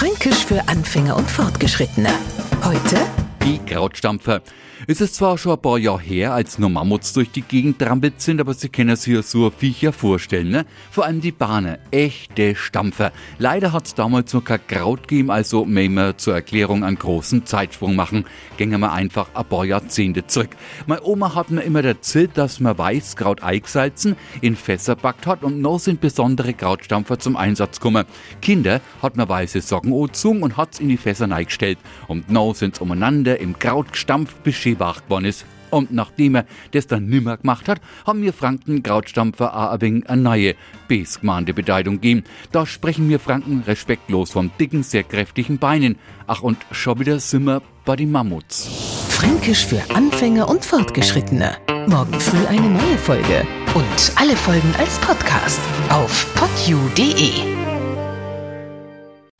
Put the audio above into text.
Fränkisch für Anfänger und Fortgeschrittene. Heute die Krautstampfer. Es ist zwar schon ein paar Jahre her, als nur Mammuts durch die Gegend trampelt sind, aber Sie können sich ja so ein Viecher vorstellen, ne? Vor allem die Bahnen, echte Stampfer. Leider hat es damals noch kein Kraut gegeben, also müssen zur Erklärung einen großen Zeitsprung machen. Gehen wir einfach ein paar Jahrzehnte zurück. Meine Oma hat mir immer erzählt, dass man Weißkraut eingesalzen, in Fässer backt hat und noch sind besondere Krautstampfer zum Einsatz gekommen. Kinder hat man weiße Socken angezogen und hat's in die Fässer eingestellt. Und noch sind's umeinander im Kraut gestampft, bis schön wach geworden ist. Und nachdem er das dann nimmer gemacht hat, haben wir Franken Krautstampfer wenig eine neue Besgmande Bedeutung gegeben. Da sprechen wir Franken respektlos vom dicken, sehr kräftigen Beinen. Ach, und schon wieder sind wir bei den Mammuts. Fränkisch für Anfänger und Fortgeschrittene. Morgen früh eine neue Folge. Und alle Folgen als Podcast auf podu.de.